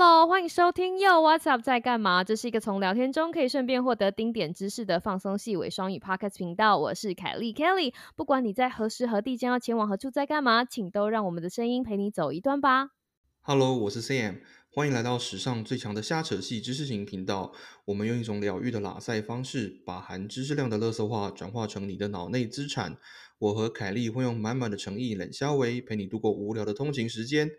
Hello，欢迎收听 Yo What's Up 在干嘛？这是一个从聊天中可以顺便获得丁点知识的放松细微双语 Podcast 频道。我是凯莉 Kelly。不管你在何时何地将要前往何处，在干嘛，请都让我们的声音陪你走一段吧。Hello，我是 Sam，欢迎来到史上最强的瞎扯系知识型频道。我们用一种疗愈的拉塞方式，把含知识量的垃圾话转化成你的脑内资产。我和凯莉会用满满的诚意、冷笑维陪你度过无聊的通勤时间。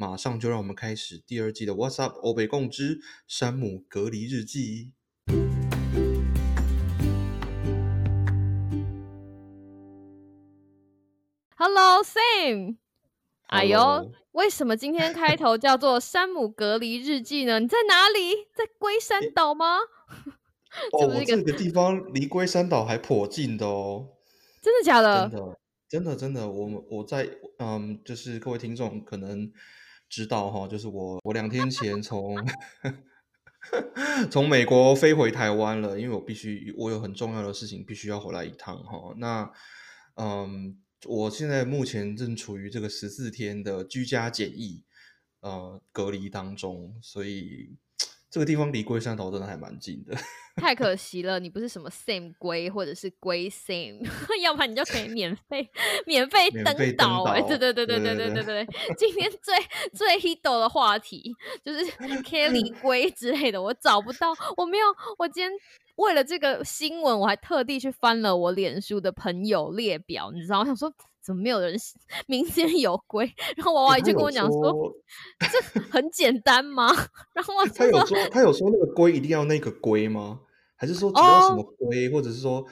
马上就让我们开始第二季的 What's Up 欧北共之山姆隔离日记。Hello Sam，哎呦为什么今天开头叫做山姆隔离日记呢？你在哪里？在龟山岛吗？哦，这个地方离龟山岛还颇近的哦，真的假的？真的，真的，真的，我们我在嗯，就是各位听众可能知道哈，就是我我两天前从 从美国飞回台湾了，因为我必须我有很重要的事情必须要回来一趟哈。那嗯，我现在目前正处于这个十四天的居家检疫呃隔离当中，所以这个地方离龟山岛真的还蛮近的。太可惜了，你不是什么 Sam 龟或者是龟 Sam，要不然你就可以免费免费登岛哎、对岛对对对对对对对对对，今天最最 hit 的话题就是 Kelly 龟之类的，我找不到，我没有，我今天。为了这个新闻，我还特地去翻了我脸书的朋友列表，你知道，我想说怎么没有人民间 有龟？然后娃娃鱼就跟我讲说，这很简单吗？然后他有说说他有说那个龟一定要那个龟吗？还是说只要什哦么龟，或者是说，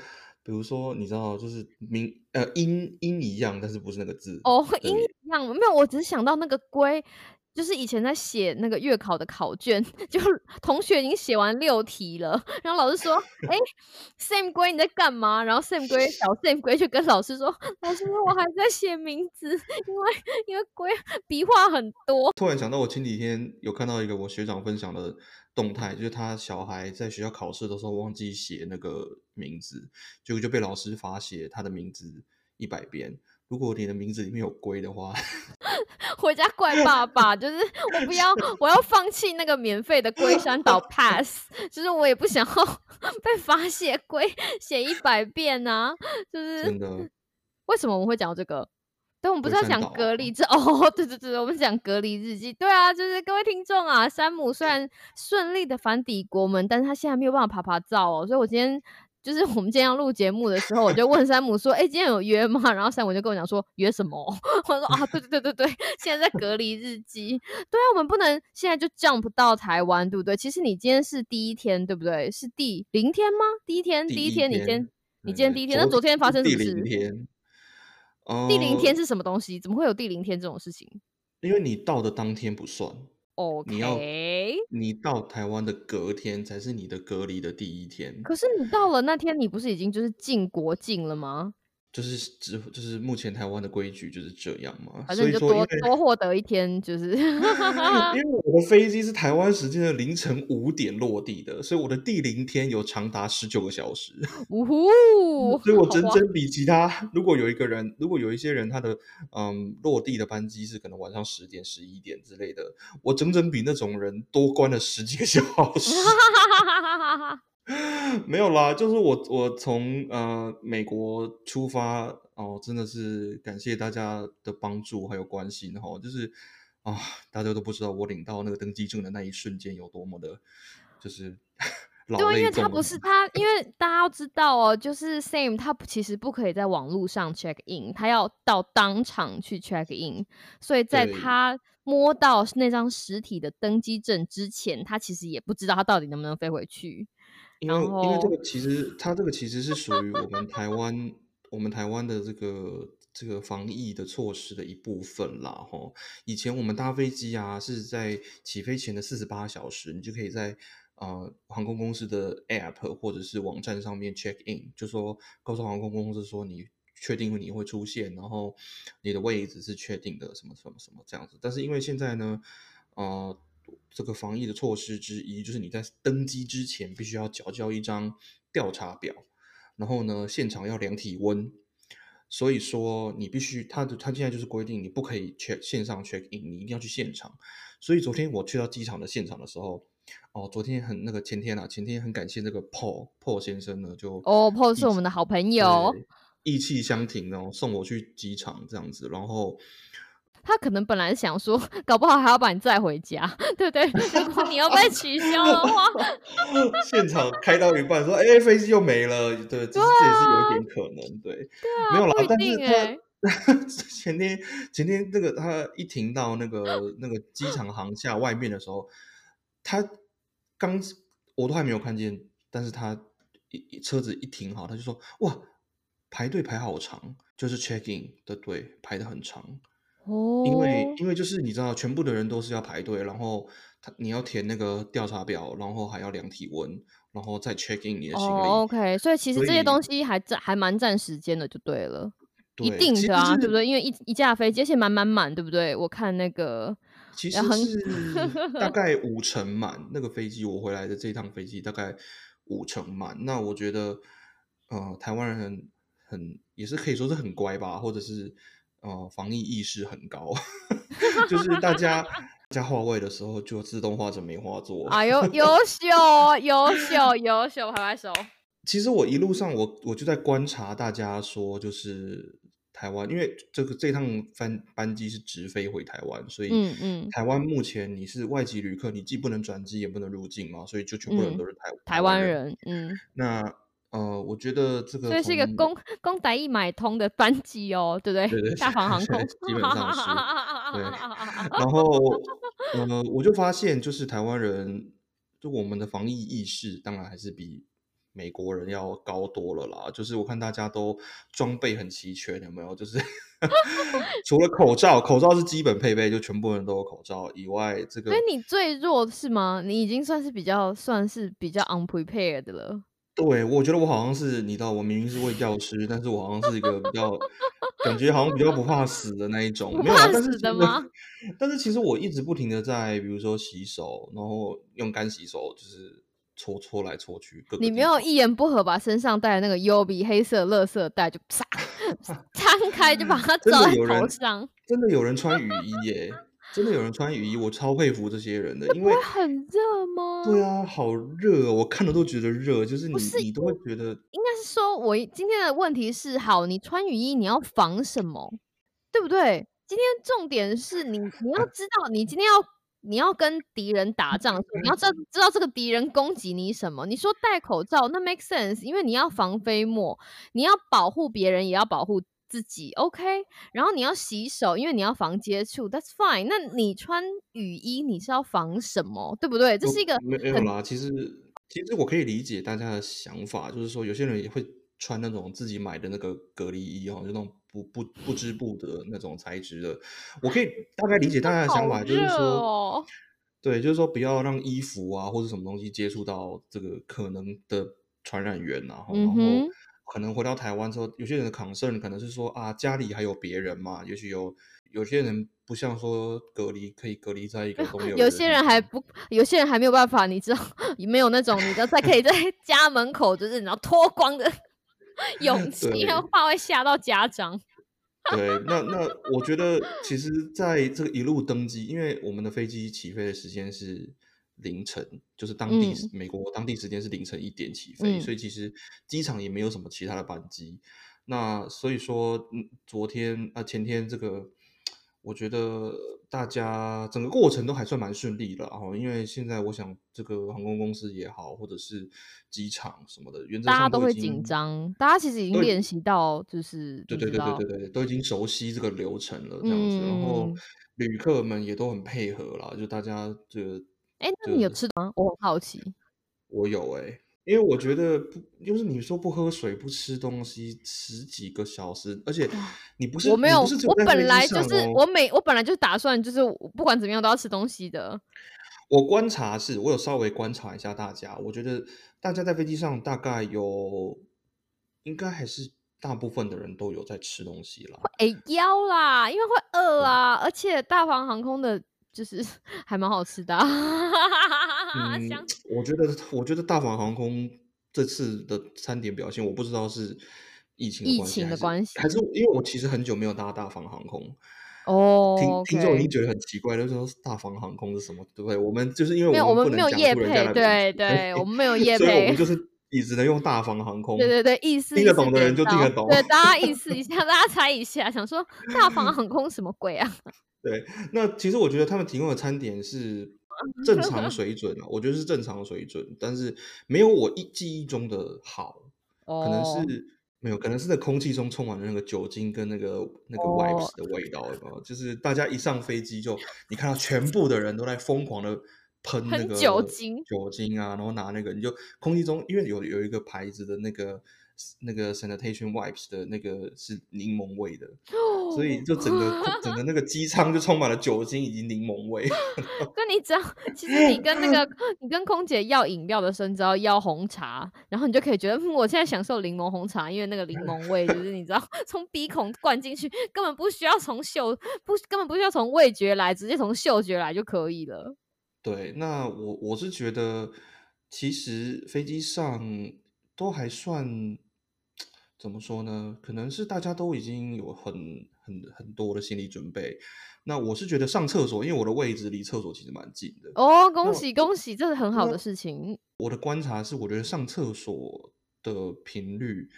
比如说你知道，就是名呃音音一样，但是不是那个字？哦，对音一样，没有，我只是想到那个龟，就是以前在写那个月考的考卷，就同学已经写完六题了，然后老师说：“哎，Sam 龟你在干嘛？”然后 Sam 龟小 Sam 龟就跟老师说：“老师，我还在写名字，因为因为龟笔画很多。突然想到，我前几天有看到一个我学长分享的动态，就是他小孩在学校考试的时候忘记写那个名字，结果就被老师罚写他的名字一百遍。如果你的名字里面有龟的话，回家怪爸爸，就是我不要，我要放弃那个免费的龟山岛 pass，就是我也不想要 被罚写龟写一百遍啊，就是真的为什么我们会讲到这个？对，我们不是要讲隔离日哦，对对对，我们讲隔离日记。对啊，就是各位听众啊，山姆虽然顺利的反抵国门，但是他现在没有办法爬爬照哦，所以我今天。就是我们今天要录节目的时候，我就问山姆说：“哎、今天有约吗？”然后山姆就跟我讲说：“约什么？” 我说：“啊，对对对对对，现在在隔离日记。对啊，我们不能现在就 jump 到台湾，对不对？其实你今天是第一天，对不对？是第零天吗？第一天，第一天，你今天你今天第一天，那昨天发生什第么事？零天，第零天呃是什么东西？怎么会有第零天这种事情因为你到的当天不算，你要你到台湾的隔天才是你的隔离的第一天，可是你到了那天，你不是已经就是进国境了吗？就是只就是目前台湾的规矩就是这样嘛。反所以就多多获得一天，就是因为我的飞机是台湾时间的凌晨五点落地的，所以我的第零天有长达十九个小时。呜呼，所以我整整比其他，如果有一个人，如果有一些人他的嗯落地的班机是可能晚上十点、十一点之类的，我整整比那种人多关了十几个小时。没有啦，就是我我从呃美国出发哦，真的是感谢大家的帮助还有关心哈，就是啊，大家都不知道我领到那个登机证的那一瞬间有多么的，就是 老对，因为他不是 他，因为大家要知道哦，就是 Sam 他其实不可以在网络上 check in，他要到当场去 check in，所以在他摸到那张实体的登机证之前，他其实也不知道他到底能不能飞回去。因为因为这个其实它这个其实是属于我们台湾我们台湾的这个这个防疫的措施的一部分啦，吼。以前我们搭飞机啊是在起飞前的四十八小时，你就可以在呃航空公司的 app 或者是网站上面 check in，就说告诉航空公司说你确定你会出现，然后你的位置是确定的，什么什么什么这样子。但是因为现在呢，呃，这个防疫的措施之一就是你在登机之前必须要缴交一张调查表，然后呢，现场要量体温。所以说你必须，他的他现在就是规定你不可以 check 线上 check in，你一定要去现场。所以昨天我去到机场的现场的时候，哦，昨天很那个前天啊，前天很感谢那个 Paul Paul 先生呢，就哦，Paul 是我们的好朋友，意气相挺哦，送我去机场这样子，然后。他可能本来想说，搞不好还要把你载回家，对不对？如果你要被取消的话，现场开到一半说：“哎，飞机又没了。”对，这也是有一点可能，对，对啊，没有啦。但是他前天前天那个他一停到那个那个机场航厦外面的时候，他刚我都还没有看见，但是他一车子一停好，他就说：“哇，排队排好长，就是 check in 的队排的很长。”哦，因为因为就是你知道，全部的人都是要排队，然后他你要填那个调查表，然后还要量体温，然后再 check in 你的行李。OK，所以其实这些东西还占还蛮占时间的，就对了，一定的啊，对不对？因为一一架飞机而且满满满，对不对？我看那个其实是大 概五成满，那个飞机我回来的这趟飞机大概五成满。那我觉得，呃，台湾人很很也是可以说是很乖吧，或者是。哦，防疫意识很高，就是大家加话位的时候就自动化成梅花座。哎呦，优秀，优秀，优秀，拍拍手。其实我一路上我我就在观察大家说，就是台湾，因为这个这趟班班机是直飞回台湾，所以嗯嗯，台湾目前你是外籍旅客，你既不能转机也不能入境嘛，所以就全部人都是台台湾人。嗯，那。呃，我觉得这个所以是一个公公台一买通的班机哦，对不对？对对，大航航空基本上是。对，然后呃，我就发现，就是台湾人，就我们的防疫意识，当然还是比美国人要高多了啦。就是我看大家都装备很齐全，有没有？就是 除了口罩，口罩是基本配备，就全部人都有口罩以外，这个。所以你最弱是吗？你已经算是比较算是比较 unprepared 的了。对，我觉得我好像是，你知道，我明明是位教师，但是我好像是一个比较感觉好像比较不怕死的那一 种，没有，但是但是其实我一直不停的在，比如说洗手，然后用干洗手，就是搓搓来搓去。你没有一言不合把身上带的那个 U B 黑色垃圾袋就啪 摊开，就把它罩在头上。真的有人穿雨衣耶。真的有人穿雨衣，我超佩服这些人的，因为很热吗？对啊，好热，我看了都觉得热。就是你，你都会觉得，应该是说，我今天的问题是，好，你穿雨衣，你要防什么？对不对？今天重点是你，你要知道，你今天要你要跟敌人打仗，你要知道知道这个敌人攻击你什么。你说戴口罩，那 make sense，因为你要防飞沫，你要保护别人，也要保护。自己 OK，然后你要洗手，因为你要防接触，That's fine。那你穿雨衣，你是要防什么？对不对？这是一个没有啦。其实，其实我可以理解大家的想法，就是说有些人也会穿那种自己买的那个隔离衣哦，就那种不不不织布的那种材质的。我可以大概理解大家的想法，就是说，对，就是说不要让衣服啊或者什么东西接触到这个可能的传染源啊，然后。可能回到台湾之后，有些人的 concern 可能是说啊，家里还有别人嘛？也许有有些人不像说隔离可以隔离在一个公 有，有些人还不，有些人还没有办法，你知道，没有那种你的在可以在 家门口就是你要脱光的勇气，因为怕会吓到家长。对，那那我觉得其实在这个一路登机，因为我们的飞机起飞的时间是。凌晨就是当地美国当地时间是凌晨一点起飞，所以其实机场也没有什么其他的班机。那所以说，嗯，昨天啊前天这个，我觉得大家整个过程都还算蛮顺利的哦。因为现在我想，这个航空公司也好，或者是机场什么的，原则上大家都会紧张。大家其实已经练习到，就是对对对对对对，都已经熟悉这个流程了这样子。然后旅客们也都很配合啦，就大家这个。哎，那你有吃吗？我很好奇。我有哎，因为我觉得不，就是你说不喝水、不吃东西十几个小时，而且你不是我没有，我本来就是我每我本来就打算就是不管怎么样都要吃东西的。我观察是，我有稍微观察一下大家，我觉得大家在飞机上大概有，应该还是大部分的人都有在吃东西了。哎，腰啦，因为会饿啊，而且大黄航空的。就是 还蛮好吃的，嗯，我觉得我觉得大华航空这次的餐点表现，我不知道是疫情疫情的关系还是。因为我其实很久没有搭大方航空，听哦听听众已经。觉得很奇怪，就说大房航空是什么，对不对？我们就是因为，我们我们没有能讲出人家业配，对对，我们没有业所以我配。们就是也只能用大方航空，对对对，意思听得懂的人，就听得懂。对，大家意思一下，大家猜一下，想说大方航空什么鬼啊？对，那其实我觉得他们提供的餐点是正常水准啊，我觉得是正常水准，但是没有我一记忆中的好，可能哦，是没有，可能是在空气中充满了那个酒精跟那个那个哦，wipes 的味道，有没有？就是大家一上飞机就，你看到全部的人都在疯狂的喷那个酒精。酒精啊，然后拿那个，你就空气中，因为有有一个牌子的那个那个 sanitation wipes 的那个是柠檬味的，所以就整个整个那个机舱就充满了酒精以及柠檬味。跟你讲，其实你跟那个 你跟空姐要饮料的时候，你只要要红茶，然后你就可以觉得，嗯，我现在享受柠檬红茶，因为那个柠檬味就是你知道 从鼻孔灌进去，根本不需要从嗅不根本不需要从味觉来，直接从嗅觉来就可以了。对，那我我是觉得，其实飞机上都还算，怎么说呢？可能是大家都已经有很很很多的心理准备。那我是觉得上厕所，因为我的位置离厕所其实蛮近的。哦，恭喜恭喜，这是很好的事情。我的观察是，我觉得上厕所的频率，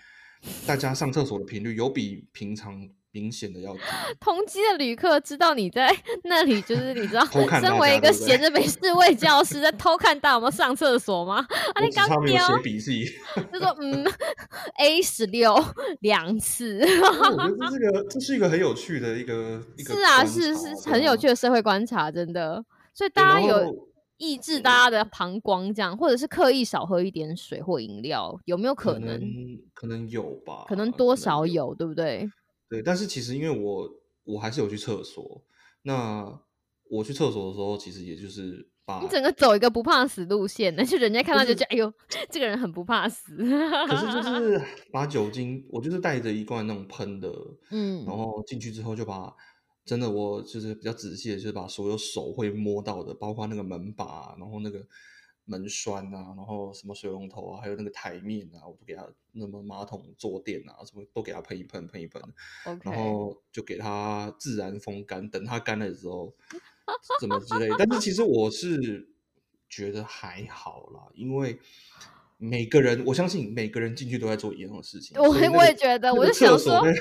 大家上厕所的频率有比平常明显的要低。同机的旅客知道你在 那里，就是你知道，身为一个 闲着没事卫教师，在偷看大家有没有上厕所吗？啊，我你刚只差没有丢，写笔记。就说嗯，A 十六两次。因为我觉得这是个这是一个很有趣的一个一个是啊，是，是很有趣的社会观察，真的。所以大家有抑制大家的膀胱，这样，或者是刻意少喝一点水或饮料，有没有可可能能？可能有吧，可能多少有，对不对？对，但是其实因为我我还是有去厕所，那我去厕所的时候，其实也就是把你，整个走一个不怕死路线，那就人家看到就是觉得，哎呦，这个人很不怕死。可是就 是把酒精，我就是带着一罐那种喷的，嗯然嗯，后进去之后就把。真的，我就是比较仔细的，就是把所有手会摸到的，包括那个门把啊，然后那个门栓啊，然后什么水龙头啊，还有那个台面啊，我都给他，那么马桶坐垫啊，什么都给他喷一喷，喷一喷，然后就给它自然风干，等它干了之后，怎么之类。但是其实我是觉得还好啦，因为每个人，我相信每个人进去都在做一样的事情，我我也觉得，我那个就想说，厕所在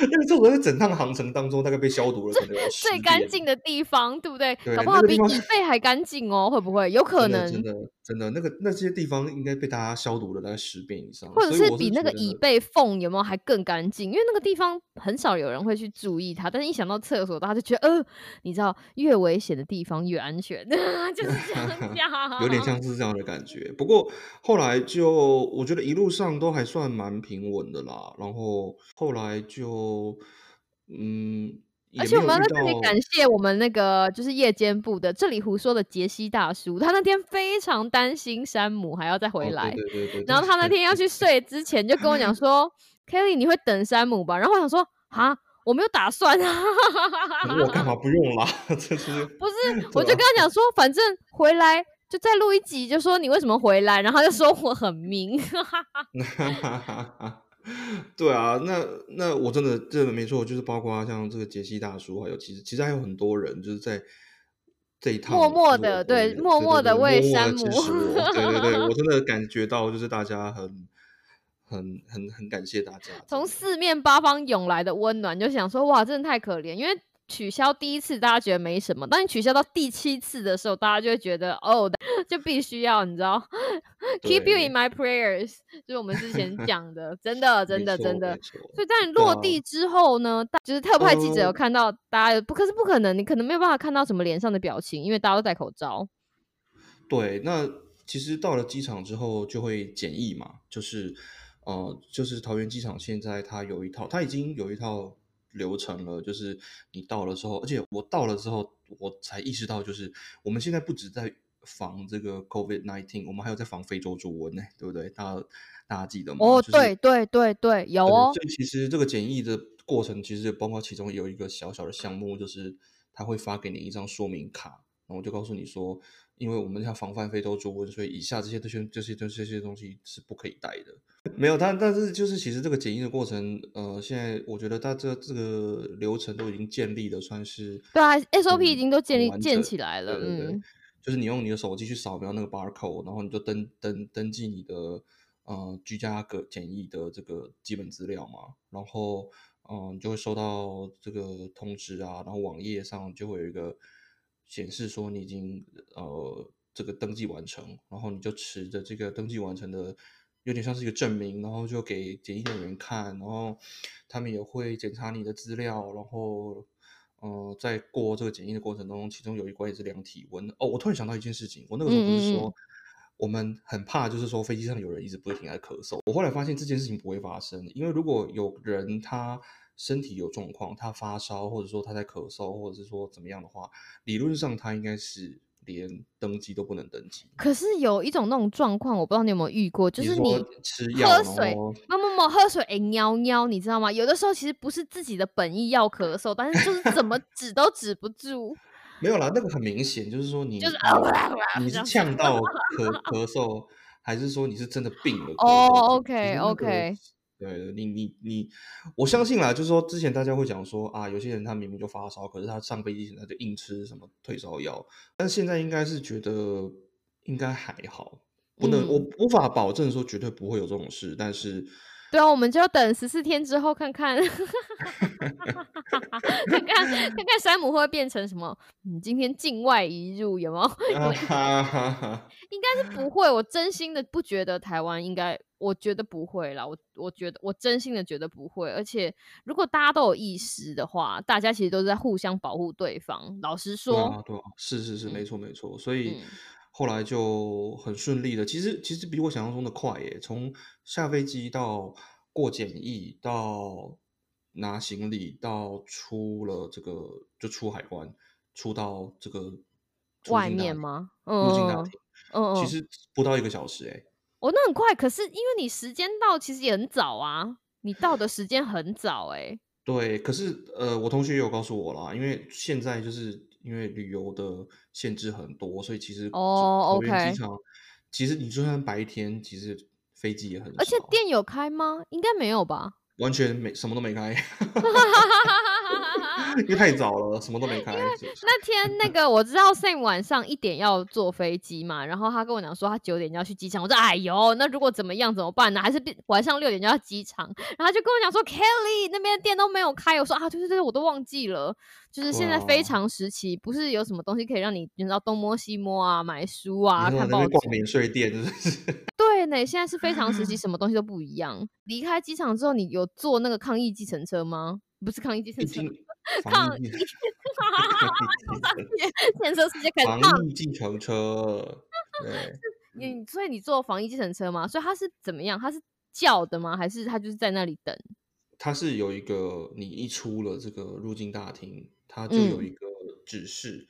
那个厕所在整趟航程当中大概被消毒了，可能有十最干。净的地方，对不对？对，搞不好比椅背还干净哦，会不会？有可真的真，的真的那个那些地方应该被大家消毒了大概十遍以上，或者是是比那个椅背缝有没有还更干净？因为那个地方很少有人会去注意它，但是一想到厕所，大家就觉得，呃，你知道，越危险的地方越安全，就是这样讲。有点像是这样的感觉。不过后来就我觉得一路上都还算蛮平稳的啦，然后后来就嗯而且我们要没有遇在这里感，谢我们那个就是夜间部的这里胡说的杰西大叔，他那天非常担心山姆还要再回哦，对来，对对对然后他那天要去睡之前就跟我讲 说，Kelly 你会等山姆吧？然后我想说，啊，我没有打算啊，我干嘛不用啦？这是不是，我就跟他讲说，反正回来就再录一集，就说你为什么回来，然后他就说我很明，对啊，那那我真的真的没错，就是包括像这个杰西大叔，还有其实其实还有很多人就是在这一趟默默的对，默默的为山姆，对对对，我真的感觉到就是大家很很很很感谢大家，从四面八方涌来的温暖，就想说哇，真的太可怜。因为取消第一次大家觉得没什么，当你取消到第七次的时候，大家就会觉得哦，就必须要你知道，keep you in my prayers，就是我们之前讲的，真的真的真的所以在你落地之后呢，大就是特派记者有呃。看到大家有不，可是不可能，你可能没有办法看到什么脸上的表情，因为大家都戴口罩。对，那其实到了机场之后就会检疫嘛，就是呃，就是桃园机场现在它有一套，它已经有一套流程了，就是你到了之后，而且我到了之后，我才意识到，就是我们现在不止在防这个 COVID nineteen，我们还有在防非洲猪瘟呢，对不对？大家大家记得吗？哦，就是对对对对，有对，哦，所以其实这个检疫的过程，其实包括其中有一个小小的项目，就是他会发给你一张说明卡，然后就告诉你说，因为我们要防范非洲猪瘟，所以以下这些这些这些这些这些东西是不可以带的。没有，但但是就是其实这个检疫的过程，呃，现在我觉得它这这个流程都已经建立的算是对啊，SOP 已经都建立建起来。了，对对对，嗯，就是你用你的手机去扫描那个 barcode，然后你就登登登记你的呃居家隔检疫的这个基本资料嘛，然后嗯、呃你就会收到这个通知啊，然后网页上就会有一个显示说你已经呃这个登记完成，然后你就持着这个登记完成的。有点像是一个证明，然后就给检疫人员看，然后他们也会检查你的资料，然后呃，在过这个检疫的过程中，其中有一关也是量体温。哦，我突然想到一件事情，我那个时候不是嗯嗯说我们很怕，就是说飞机上有人一直不停在咳嗽。我后来发现这件事情不会发生，因为如果有人他身体有状况，他发烧，或者说他在咳嗽，或者是说怎么样的话，理论上他应该是连登机都不能登机。可是有一种那种状况，我不知道你有没有遇过，就是你吃药，喝水，后没有没有没有喝水，哎、尿尿，你知道吗？有的时候其实不是自己的本意要咳嗽，但是就是怎么止都止不住，没有啦，那个很明显，就是说你就是你你是呛到咳 咳嗽，还是说你是真的病了咳哦嗽？，OK，OK 对你你你，我相信啦，就是说之前大家会讲说啊，有些人他明明就发烧，可是他上飞机前他就硬吃什么退烧药，但现在应该是觉得应该还好，不能、我嗯无法保证说绝对不会有这种事，但是对啊，我们就等十四天之后看看，看看看看山姆会变成什么？嗯，今天境外移入有没有？啊 哈哈哈，应该是不会，我真心的不觉得台湾应该，我觉得不会啦，我我觉得我真心的觉得不会，而且如果大家都有意识的话，大家其实都是在互相保护对方。老实对说，啊，对啊，是是是，没错没错，所以嗯后来就很顺利的，其实其实比我想象中的快耶，从下飞机到过检疫，到拿行李，到出了这个就出海关，出到这个外？面吗？嗯入境大厅，嗯嗯，其实不到一个小时哎，哦，那很快，可是因为你时间到，其实也很早啊，你到的时间很早哎、对，可是呃，我同学也有告诉我啦，因为现在就是因为旅游的限制很多，所以其实哦，OK 机场，其实你就算白天，其实飞机也很而且，店有开吗？应该没有吧？完全没什么都没开，因为太早了，什么都没开。是那天那个我知道 Sam 晚上一点要坐飞机嘛，然后他跟我讲说他九点就要去机场，我说哎呦，那如果怎么样怎么办呢？还是变晚上六点就要机场，然后他就跟我讲说 Kelly 那边店都没有开，我说啊对对对，我都忘记了，就是现在非常时期，不是有什么东西可以让你你知道东摸西摸啊，买书啊，看报纸逛。免税店，是不 是？对呢，现在是非常时期，什么东西都不一样。离开机场之后，你有坐那个抗疫计程车吗？不是抗疫计程车，防疫疫防建设世界开始防抗疫计程车，对，你，所以你坐防疫计程车吗？所以他是怎么样？他是叫的吗？还是他就是在那里等？它是有一个，你一出了这个入境大厅，它就有嗯一个指示，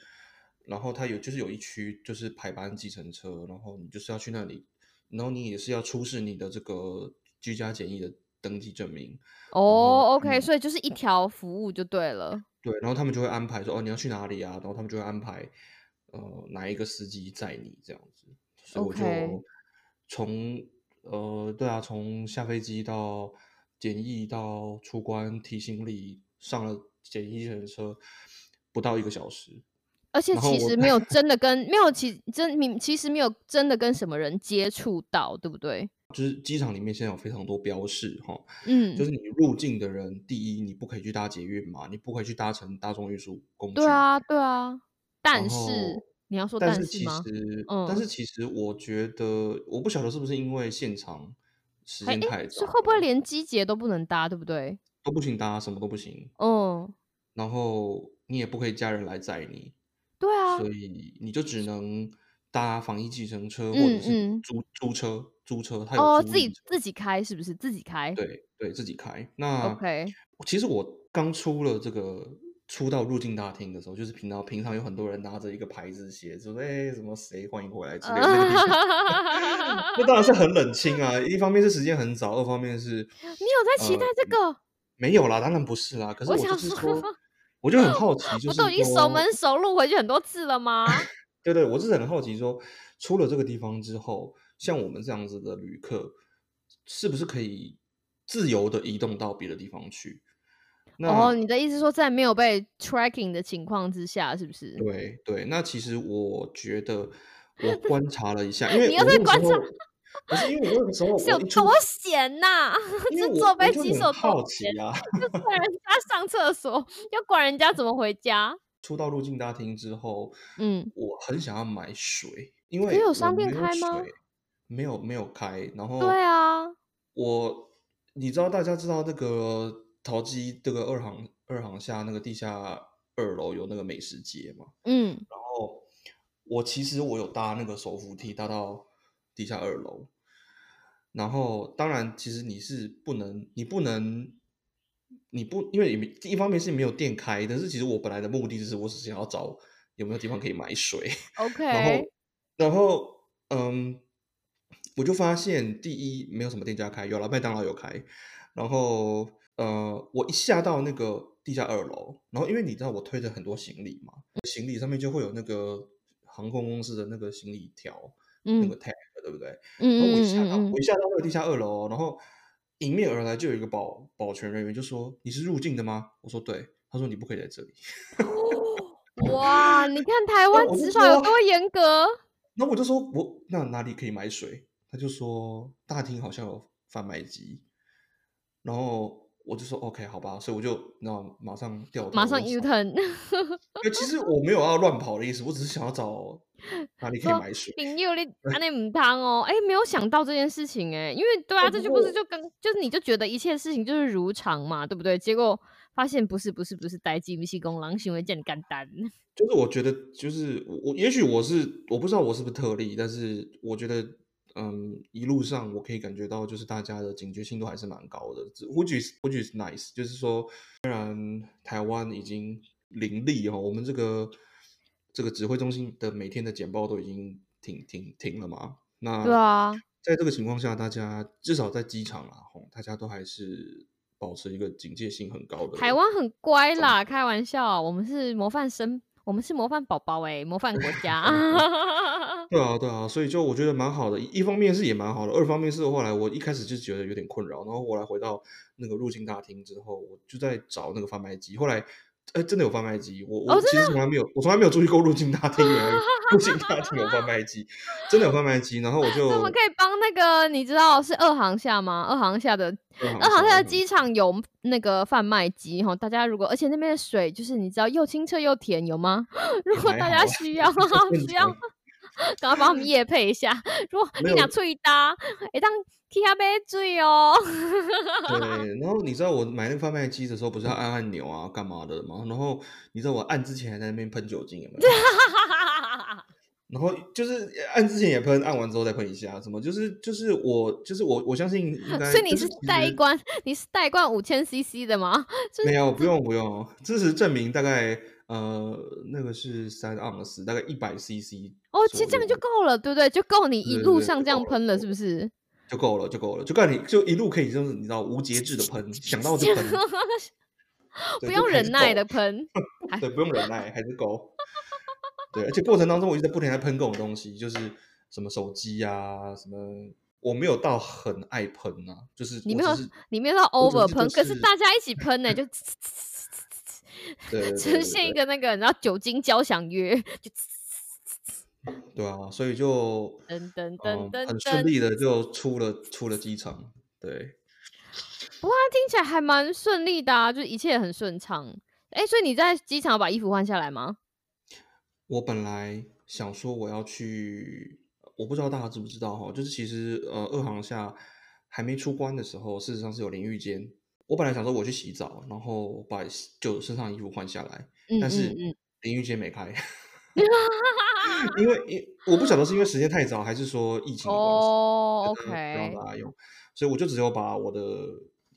然后它有就是有一区就是排班计程车，然后你就是要去那里，然后你也是要出示你的这个居家检疫的登记证明，哦，OK，嗯所以就是一条服务就对了。对，然后他们就会安排说，哦，你要去哪里啊？然后他们就会安排，呃，哪一个司机载你这样子。所以我就从呃，对啊，从下飞机到检疫到出关提行李，上了检疫程车，不到一个小时。而且其实没有真的跟没有其真你其实没有真的跟什么人接触到，对不对？就是机场里面现在有非常多标示哈，嗯，就是你入境的人，第一你不可以去搭捷运嘛，你不可以去搭乘大众运输工具。对啊，对啊。但是你要说但是其但是吗？实，嗯但是其实我觉得，我不晓得是不是因为现场时，间太早是会不会连机捷都不能搭，对不对？都不行搭，什么都不行，嗯，然后你也不可以家人来载你，对啊，所以你就只能搭防疫计程车或者是租租车，租车，他有哦，自己自己开是不是？自己开对对，自己开。那，OK，其实我刚出了这个出到入境大厅的时候，就是平常平常有很多人拿着一个牌子写，说哎什么谁欢迎回来之类的，那当然是很冷清啊。一方面是时间很早，二方面是你有在期待呃这个？没有啦，当然不是啦。可是我就是说说，我就很好奇，就是我都已经熟门熟路回去很多次了吗？对对，我是很好奇说，出了这个地方之后，像我们这样子的旅客，是不是可以自由的移动到别的地方去？那哦，你的意思说在没有被 tracking 的情况之下，是不是？对对，那其实我觉得我观察了一下，因为你又我那个时在观察候不是因为我那个时候是有多闲呐、因为这坐飞机是有很好？奇啊，就管人家上厕所，要管人家怎么回家。出到入境大厅之后，嗯，我很想要买水，因可为我有商店开吗？没有没有开，然后对啊，我你知道大家知道那个陶机这个二行二行下那个地下二楼有那个美食街嘛？嗯，然后我其实我有搭那个手扶梯搭到地下二楼，然后当然其实你是不能，你不能，你不因为你一方面是没有店开，但是其实我本来的目的就是我只是想要找有没有地方可以买水，OK，然后然后嗯，我就发现第一没有什么店家开，有了麦当劳有开，然后呃，我一下到那个地下二楼，然后因为你知道我推着很多行李嘛，行李上面就会有那个航空公司的那个行李条，那嗯。个 tag，对不对？嗯然后我一嗯下到，我一下到那个地下二楼，然后迎面而来就有一个保保全人员就说：“你是入境的吗？”我说：“对。”他说：“你不可以在这里。嗯，哇，你看台那湾执法有多严格？”然后我就说：“我那哪里可以买水？”他就说：“大厅好像有贩卖机。”然后我就说：“OK，好吧。”所以我就那马上掉头，马上 U 扫 turn，对，其实我没有要乱跑的意思，我只是想要找 哪里可以说买水。朋友你安尼唔汤哦，哎，没有想到这件事情哎，因为对啊，这就不是过就跟就是你就觉得一切事情就是如常嘛，对不对？结果发现不是不是不是呆鸡不是公狼行为见简单，就是我觉得，就是我我也许我是我不知道我是不是特例，但是我觉得，嗯，一路上我可以感觉到，就是大家的警觉性都还是蛮高的这，which is which is nice。就是说，虽然台湾已经林立哦，我们这个这个指挥中心的每天的简报都已经停停停了嘛，那对啊，在这个情况下，大家至少在机场啊，吼，大家都还是保持一个警戒性很高的。台湾很乖啦，开玩笑，我们是模范生，我们是模范宝宝哎，模范国家。对啊，对啊，所以就我觉得蛮好的。一一方面是也蛮好的，二方面是后来我一开始就觉得有点困扰，然后后来回到那个入境大厅之后，我就在找那个贩卖机。后来，哎，真的有贩卖机。我我哦其实从来没有，我从来没有注意过入境大厅原来 入境大厅有贩卖机，真的有贩卖机。然后我就那我们可以帮那个，你知道是二航下吗？二航下的二航下的机场有那个贩卖机哈，大家如果而且那边的水就是你知道又清澈又甜，有吗？如果大家需要 正需要常，赶快帮我们夜配一下。如果你俩脆搭，哎，当去下杯醉哦。对，然后你知道我买那个贩卖机的时候，不是要按按钮啊，干嘛的嘛？然后你知道我按之前还在那边喷酒精，有没有？然后就是按之前也喷，按完之后再喷一下，什么就是就是我就是我我相信应该，所以你是带一罐，你是带一罐五千 CC 的吗？就是没有不用不用，这是证明大概呃那个是三盎司，大概一百 CC 哦，其实这样就够了，对不对？就够你一路上这样喷了，是不是？就够了就够了，就干你就一路可以就是你知道无节制的喷，想到就喷，不用忍耐的够喷。还对，不用忍耐，还是够。对，而且过程当中我一直在不停在喷各种东西，就是什么手机啊，什么我没有到很爱喷啊，就是你没有你没有到 over 是喷，可是大家一起喷呢、就 呈对现一对个那个然后酒精交响乐，就对啊，所以就噔噔噔嗯噔很顺。利的就出了出了机场，对。不过它听起来还蛮顺利的啊，就一切很顺畅。哎，所以你在机场有把衣服换下来吗？我本来想说我要去，我不知道大家知不知道哈，就是其实呃二航下还没出关的时候，事实上是有淋浴间。我本来想说我去洗澡，然后把就身上衣服换下来，嗯但是淋浴间没开，因为因我不晓得是因为时间太早，还是说疫情的关系，哦，OK，不让大家用，所以我就只有把我的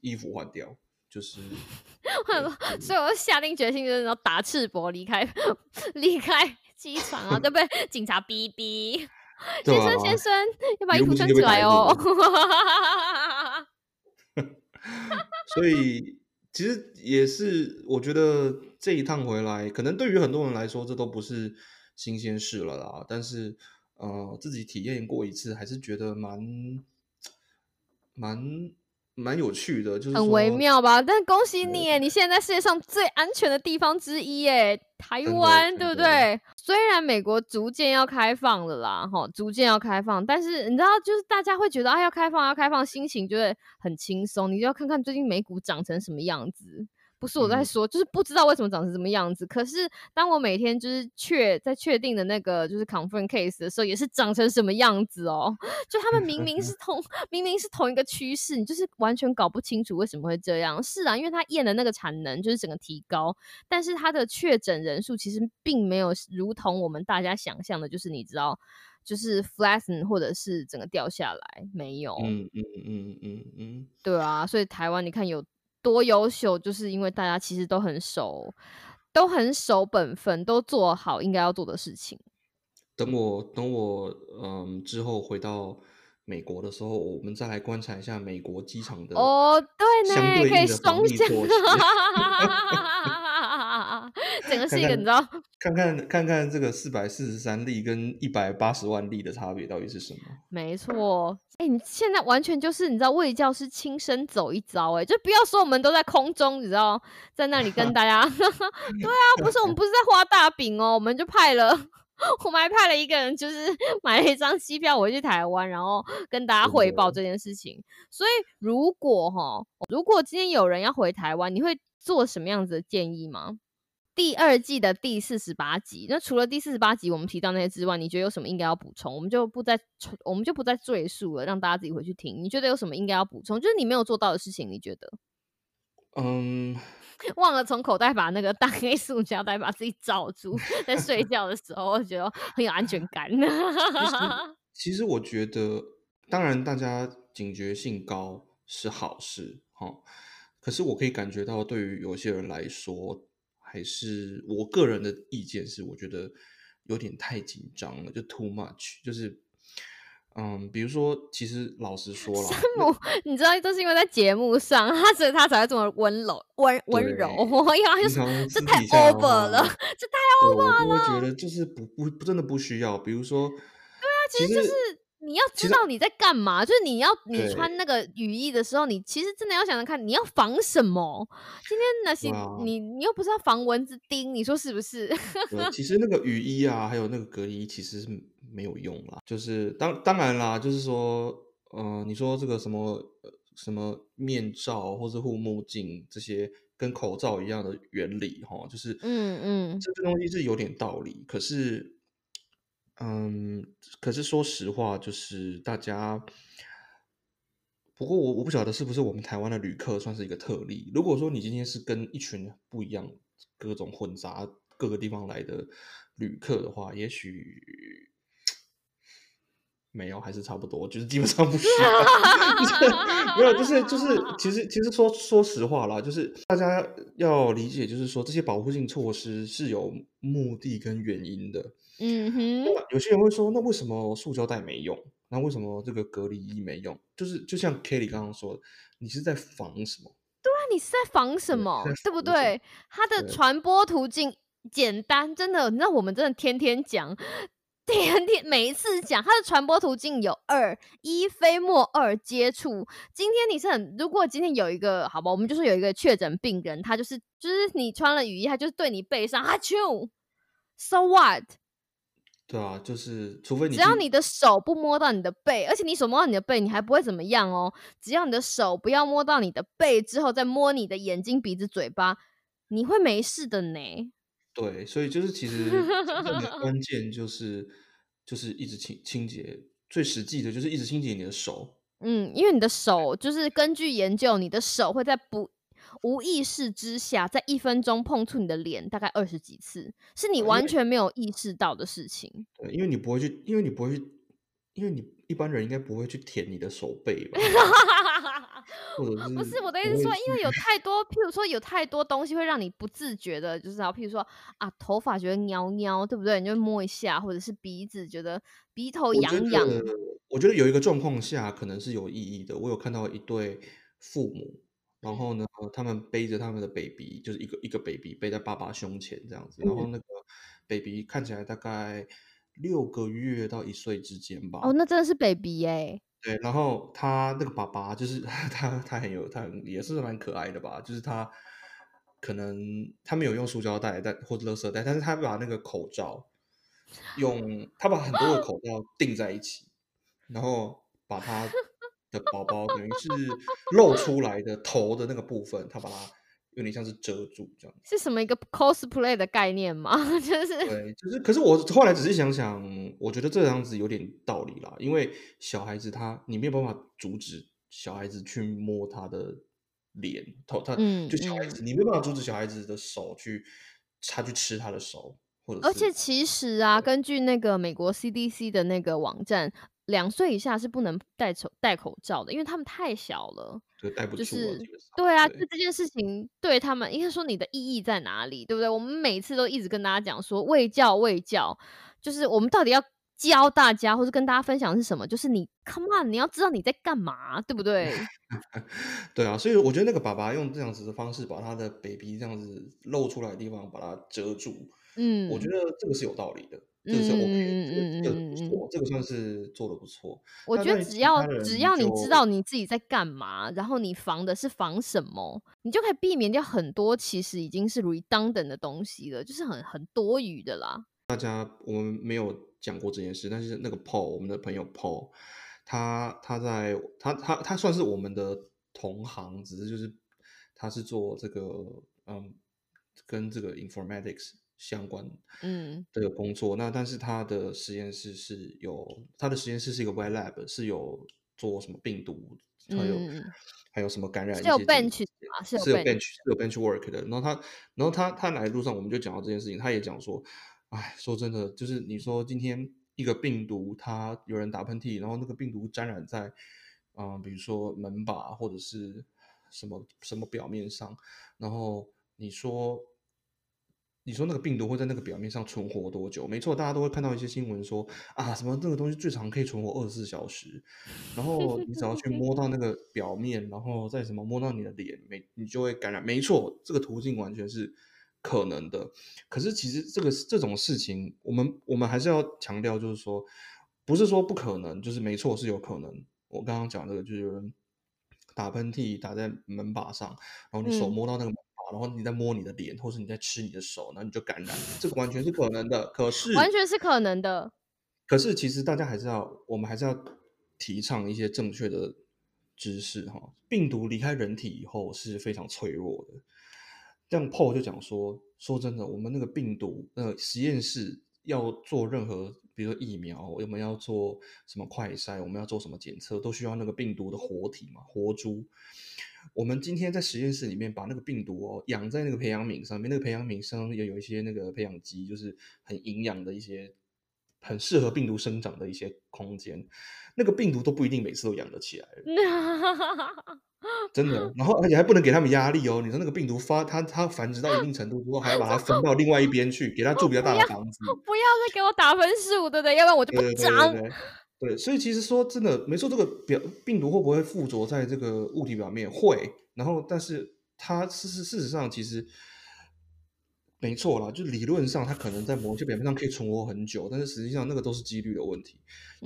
衣服换掉，就是 对所以我就下定决心，就是要打赤膊离开离开机场啊，对不对？警察逼逼，先生啊先生要把衣服穿起来哦。所以其实也是，我觉得这一趟回来，可能对于很多人来说，这都不是新鲜事了啦。但是，呃，自己体验过一次，还是觉得蛮蛮蛮有趣的，就是很微妙吧？但恭喜你耶，你现在在世界上最安全的地方之一耶，台湾，对不对？虽然美国逐渐要开放了啦，哈，逐渐要开放，但是你知道，就是大家会觉得啊，要开放，要开放，心情就会很轻松。你就要看看最近美股涨成什么样子。不是我在嗯说，就是不知道为什么长成什么样子。可是当我每天就是确在确定的那个就是 confirm case 的时候，也是长成什么样子哦。就他们明明是同明明是同一个趋势，你就是完全搞不清楚为什么会这样。是啊，因为他验的那个产能就是整个提高，但是他的确诊人数其实并没有如同我们大家想象的，就是你知道，就是 flatten 或者是整个掉下来，没有。嗯嗯嗯嗯嗯，对啊，所以台湾你看有多优秀，就是因为大家其实都很守，都很守本分，都做好应该要做的事情。等我等我嗯之后回到美国的时候，我们再来观察一下美国机场的哦，对相呢，可以双向，整个是看一个你知道，看看看看这个四百四十三例跟一百八十万例的差别到底是什么？没错。哎、你现在完全就是你知道卫教师亲身走一遭、哎，就不要说我们都在空中，你知道，在那里跟大家，对啊，不是我们不是在画大饼哦，我们就派了。我们还派了一个人，就是 买了一张机票回去台湾，然后跟大家汇报这件事情。所以，如果哈，如果今天有人要回台湾，你会做什么样子的建议吗？第二季的第四十八集，那除了第四十八集我们提到那些之外，你觉得有什么应该要补充？我们就不再我们就不再赘述了，让大家自己回去听。你觉得有什么应该要补充？就是你没有做到的事情，你觉得？嗯，忘了从口袋把那个大黑塑胶袋把自己罩住，在睡觉的时候，我觉得很有安全感。其实我觉得，当然大家警觉性高是好事哈，可是我可以感觉到，对于有些人来说，还是我个人的意见是，我觉得有点太紧张了，就 too much，就是。嗯，比如说，其实老实说了，山姆，你知道，都是因为在节目上，他所以他才会这么温柔、温温柔。对因为他就平说常私这太 over 了，这太 over 了我觉得就是不不不真的不需要。比如说，对啊，其实就是你要知道你在干嘛，就是你要你穿那个雨衣的时候，你其实真的要想想看，你要防什么。今天那些、啊你你又不是要防蚊子叮，你说是不是？对，其实那个雨衣啊，还有那个隔离衣，其实是没有用啦。就是当当然啦，就是说，呃，你说这个什么呃什么面罩或是护目镜这些，跟口罩一样的原理哈，就是嗯嗯这个东西是有点道理。可是，嗯，可是说实话，就是大家。不过我我不晓得是不是我们台湾的旅客算是一个特例。如果说你今天是跟一群不一样、各种混杂各个地方来的旅客的话，也许没有，还是差不多，就是基本上不需要。就是没有，就是就是，其实其实说说实话啦，就是大家要理解，就是说这些保护性措施是有目的跟原因的。嗯哼，那有些人会说，那为什么塑胶袋没用？那为什么这个隔离衣没用？就是就像 Kelly 刚刚说的，你是在防什么？对啊你是在防什么在？对不对？它的传播途径简单，真的，你知道我们真的天天讲，天天每一次讲它的传播途径有二一飞沫，二接触。今天你是很，如果今天有一个，好吧，我们就是有一个确诊病人，他就是就是你穿了雨衣，他就是对你背上啊啾，so what？对啊，就是除非你只要你的手不摸到你的背，而且你手摸到你的背，你还不会怎么样哦。只要你的手不要摸到你的背之后，再摸你的眼睛、鼻子、嘴巴，你会没事的呢。对，所以就是其实关键就是就是一直清清洁，最实际的就是一直清洁你的手。嗯，因为你的手就是根据研究，你的手会在不无意识之下，在一分钟碰触你的脸大概二十几次，是你完全没有意识到的事情。对，因为你不会去，因为你不会去，因为你一般人应该不会去舔你的手背吧？是不是我的意思说，因为有太多，譬如说有太多东西会让你不自觉的，就是啊，譬如说啊，头发觉得喵喵，对不对？你就摸一下，或者是鼻子觉得鼻头痒痒，我觉得有一个状况下可能是有意义的。我有看到一对父母，然后呢，他们背着他们的 baby，就是一个一个 baby 背在爸爸胸前这样子，然后嗯。那个 baby 看起来大概六个月到一岁之间吧。哦，那真的是 baby 哎、对，然后他那个爸爸就是 他，他很有，他很也是蛮可爱的吧，就是他可能他没有用塑胶袋，但或者垃圾袋，但是他把那个口罩用，他把很多的口罩 钉在一起，然后把他的宝宝等于是露出来的头的那个部分，他把它有点像是遮住这样。是什么一个 cosplay 的概念吗？就是对，就是，可是我后来仔细想想，我觉得这样子有点道理啦，因为小孩子他你没有办法阻止小孩子去摸他的脸头，他嗯就小孩子，你没有办法阻止小孩子的手去他去吃他的手，而且其实啊，根据那个美国 CDC 的那个网站，两岁以下是不能戴口戴口罩的，因为他们太小了。就戴不住了，就是对啊，对就这件事情对他们应该说你的意义在哪里，对不对？我们每次都一直跟大家讲说卫教卫教，就是我们到底要教大家或是跟大家分享是什么？就是你 come on，你要知道你在干嘛，对不对？对啊，所以我觉得那个爸爸用这样子的方式把他的 baby 这样子露出来的地方把它遮住，嗯，我觉得这个是有道理的，这个是 OK，嗯嗯嗯嗯嗯不错，这个算是做的不错。我觉得只要只要你知就道你自己在干嘛，然后你防的是防什么，你就可以避免掉很多其实已经是 redundant 的东西了，就是很很多余的啦。大家我们没有讲过这件事，但是那个 Paul，我们的朋友 Paul，他他在他他他算是我们的同行，只是就是他是做这个嗯跟这个 informatics 相关嗯的工作，那但是他的实验室是有他的实验室是一个 wet lab，是有做什么病毒，还有、还有什么感染是有一些检 bench？是有 bench 是有 bench work 的。然后他，然后他他来的路上，我们就讲到这件事情，他也讲说，哎，说真的，就是你说今天一个病毒，它有人打喷嚏，然后那个病毒沾染在，嗯、比如说门把或者是什么什么表面上，然后你说。你说那个病毒会在那个表面上存活多久？没错，大家都会看到一些新闻说啊，什么这个东西最长可以存活二十四小时，然后你只要去摸到那个表面，然后再什么摸到你的脸，没你就会感染。没错，这个途径完全是可能的。可是其实这个这种事情，我们我们还是要强调，就是说不是说不可能，就是没错是有可能。我刚刚讲这个，就是有人打喷嚏打在门把上，然后你手嗯摸到那个门把，然后你在摸你的脸，或是你在吃你的手，然后你就感染了，这个完全是可能的。可是完全是可能的。可是其实大家还是要，我们还是要提倡一些正确的知识哈。病毒离开人体以后是非常脆弱的。像 Paul 就讲说，说真的，我们那个病毒，呃，实验室要做任何，比如说疫苗，我们要做什么快筛，我们要做什么检测，都需要那个病毒的活体嘛，活株。我们今天在实验室里面把那个病毒哦养在那个培养皿上面，那个培养皿上也有一些那个培养基，就是很营养的一些，很适合病毒生长的一些空间。那个病毒都不一定每次都养得起来，真的。然后而且还不能给他们压力哦。你说那个病毒发它它繁殖到一定程度之后，还要把它 分到另外一边去，给它住比较大的房子。不要再给我打分数，对不对？要不然我就不对对对。对对对，所以其实说真的，没错，这个表病毒会不会附着在这个物体表面？会，然后但是它事实事实上其实没错啦，就理论上它可能在某些表面上可以存活很久，但是实际上那个都是几率的问题。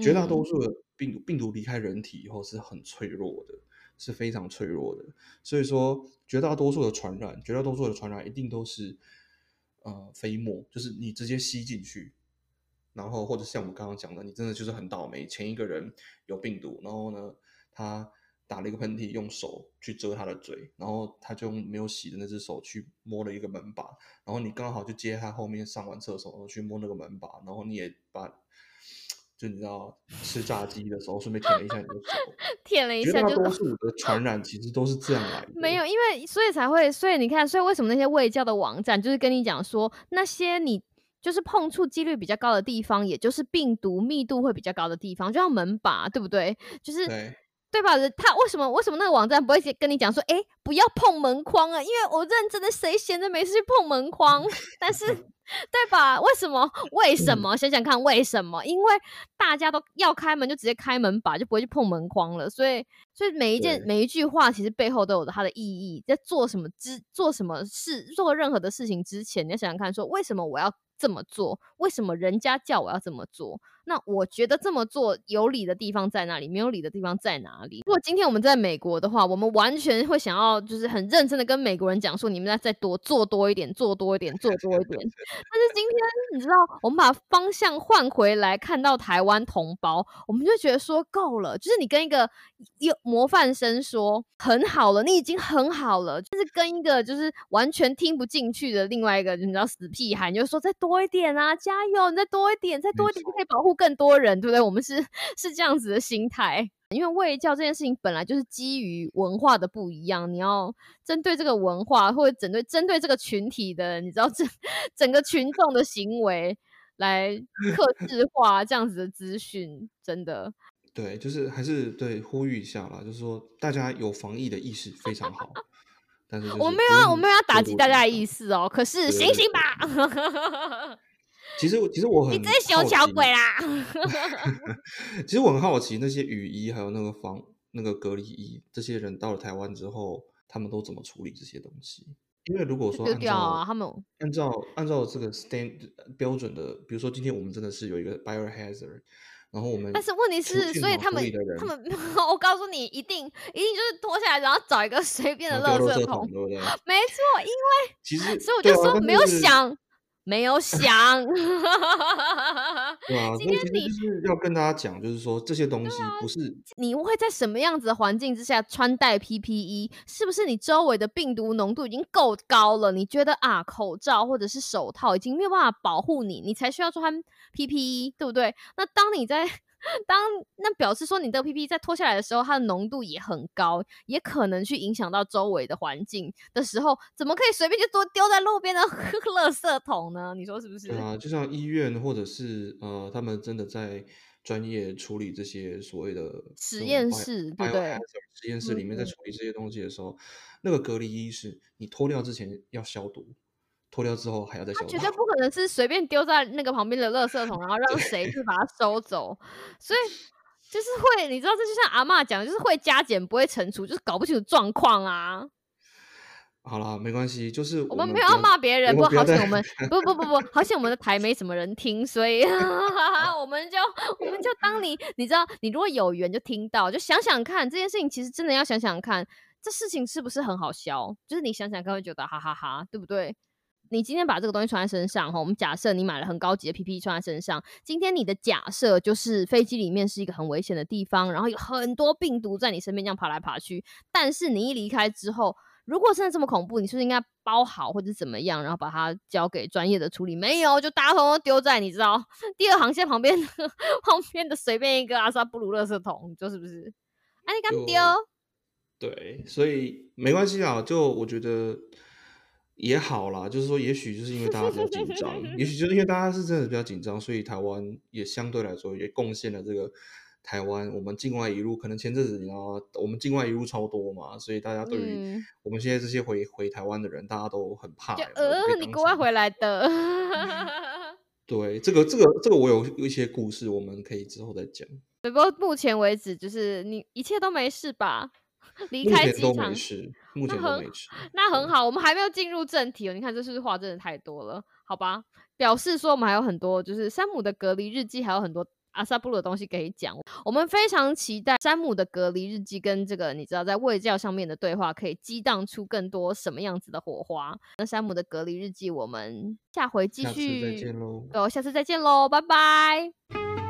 绝大多数的病毒病毒离开人体以后是很脆弱的，是非常脆弱的。所以说，绝大多数的传染，绝大多数的传染一定都是呃飞沫，就是你直接吸进去。然后或者像我们刚刚讲的，你真的就是很倒霉，前一个人有病毒，然后呢，他打了一个喷嚏，用手去遮他的嘴，然后他就用没有洗的那只手去摸了一个门把，然后你刚好就接他后面上完厕所然后去摸那个门把，然后你也把，就你知道吃炸鸡的时候顺便舔了一下你的手，舔了一绝大下就多数的传染其实都是这样来的。没有，因为所以才会，所以你看，所以为什么那些卫教的网站就是跟你讲说，那些你就是碰触几率比较高的地方，也就是病毒密度会比较高的地方，就像门把，对不对？就是对对吧？他为什么为什么那个网站不会跟你讲说，哎，不要碰门框啊？因为我认真的，谁闲着没事去碰门框？但是对吧？为什么？为什么？想想看，为什么？因为大家都要开门，就直接开门把，就不会去碰门框了。所以，所以每一件每一句话，其实背后都有它的意义。在做什么之做什么事，做任何的事情之前，你要想想看，说为什么我要这么做？为什么人家叫我要这么做？那我觉得这么做有理的地方在哪里？没有理的地方在哪里？如果今天我们在美国的话，我们完全会想要就是很认真的跟美国人讲说，你们要再多做多一点，做多一点，做多一点。但是今天你知道，我们把方向换回来，看到台湾同胞，我们就觉得说够了。就是你跟一个有模范生说很好了，你已经很好了，就是跟一个就是完全听不进去的另外一个你知道死屁孩，你就说再多一点啊，加油，你再多一点，再多一点就可以保护。更多人，对不对？我们是是这样子的心态，因为卫教这件事情本来就是基于文化的不一样，你要针对这个文化，或者针对针对这个群体的，你知道整整个群众的行为来克制化这样子的资讯，真的对，就是还是对呼吁一下啦，就是说大家有防疫的意识非常好，但是我没有我没有要打击大家的意思哦，可是醒醒吧。其实，其实我很你这小巧鬼啦！其实我很好奇，那些雨衣还有那个防那个隔离衣，这些人到了台湾之后，他们都怎么处理这些东西？因为如果说按照他们按照按照这个 stand 标准的，比如说今天我们真的是有一个 biohazard，然后我们但是问题是，所以他们他们我告诉你，一定一定就是脱下来，然后找一个随便的垃圾桶，对不对？没错，因为其实所以我就说没有想。没有想，对啊，今天你是要跟大家讲，就是说这些东西不是你会在什么样子的环境之下穿戴 PPE，是不是你周围的病毒浓度已经够高了？你觉得啊，口罩或者是手套已经没有办法保护你，你才需要穿 PPE，对不对？那当你在当那表示说你的 PP 在脱下来的时候，它的浓度也很高，也可能去影响到周围的环境的时候，怎么可以随便就多丢在路边的 垃圾桶呢？你说是不是？对啊，就像医院或者是呃，他们真的在专业处理这些所谓的实验室，对不对？实验室里面在处理这些东西的时候，那个隔离衣是你脱掉之前要消毒。脱掉之后还要再消毒，绝对不可能是随便丢在那个旁边的垃圾桶，然后让谁去把它收走。所以就是会，你知道，这就像阿妈讲，就是会加减不会乘除，就是搞不清楚状况啊。好了，没关系，就是我们没有要骂别人，不好险我们 不不不不，好险我们的台没什么人听，所以 我们就我们就当你你知道，你如果有缘就听到，就想想看这件事情，其实真的要想想看，这事情是不是很好笑？就是你想想看，会觉得哈哈哈，对不对？你今天把这个东西穿在身上哈，我们假设你买了很高级的 PP 穿在身上，今天你的假设就是飞机里面是一个很危险的地方，然后有很多病毒在你身边这样爬来爬去。但是你一离开之后，如果真的这么恐怖，你是不是应该包好或者怎么样，然后把它交给专业的处理？没有，就大家通通丢在你知道第二航线旁边旁边的随便一个阿萨布鲁垃圾桶，你说是不是？哎，你敢丢？对，所以没关系啊，就我觉得。也好啦，就是说，也许就是因为大家比较紧张，也许就是因为大家是真的比较紧张，所以台湾也相对来说也贡献了这个台湾我们境外一路，可能前阵子你知道，我们境外一路超多嘛，所以大家对于我们现在这些回回台湾的人，大家都很怕。呃，你国外回来的？对，这个这个这个我有一些故事，我们可以之后再讲。不过目前为止，就是你一切都没事吧？离开机场，目前都没事，那很好。我们还没有进入正题哦。你看，这是不是话真的太多了，好吧？表示说我们还有很多，就是山姆的隔离日记，还有很多阿萨布鲁的东西可以讲。我们非常期待山姆的隔离日记跟这个你知道在卫教上面的对话，可以激荡出更多什么样子的火花。那山姆的隔离日记，我们下回继续，再见喽！哦，下次再见喽，拜拜。